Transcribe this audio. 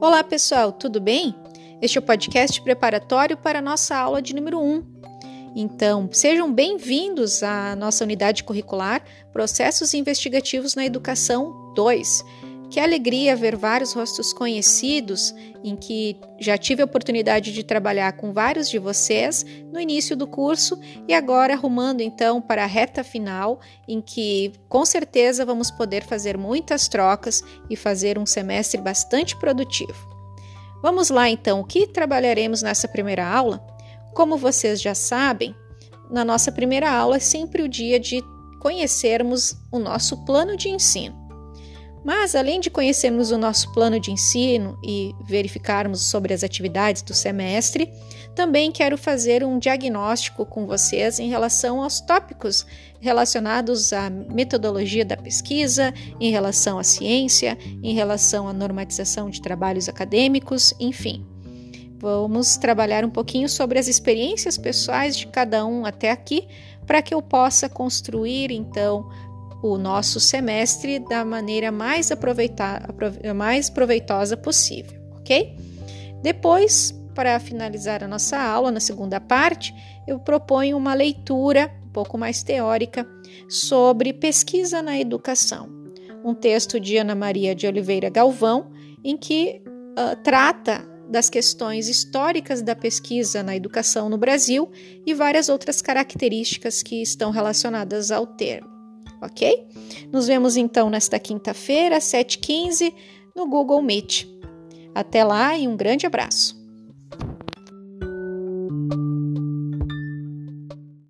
Olá, pessoal, tudo bem? Este é o podcast preparatório para a nossa aula de número 1. Então, sejam bem-vindos à nossa unidade curricular Processos Investigativos na Educação 2 que alegria ver vários rostos conhecidos, em que já tive a oportunidade de trabalhar com vários de vocês no início do curso e agora arrumando então para a reta final, em que com certeza vamos poder fazer muitas trocas e fazer um semestre bastante produtivo. Vamos lá então, o que trabalharemos nessa primeira aula? Como vocês já sabem, na nossa primeira aula é sempre o dia de conhecermos o nosso plano de ensino. Mas, além de conhecermos o nosso plano de ensino e verificarmos sobre as atividades do semestre, também quero fazer um diagnóstico com vocês em relação aos tópicos relacionados à metodologia da pesquisa, em relação à ciência, em relação à normatização de trabalhos acadêmicos, enfim. Vamos trabalhar um pouquinho sobre as experiências pessoais de cada um até aqui, para que eu possa construir então o nosso semestre da maneira mais, mais proveitosa possível, ok? Depois, para finalizar a nossa aula, na segunda parte, eu proponho uma leitura um pouco mais teórica sobre pesquisa na educação. Um texto de Ana Maria de Oliveira Galvão, em que uh, trata das questões históricas da pesquisa na educação no Brasil e várias outras características que estão relacionadas ao termo ok? Nos vemos então nesta quinta-feira, 7h15, no Google Meet. Até lá e um grande abraço!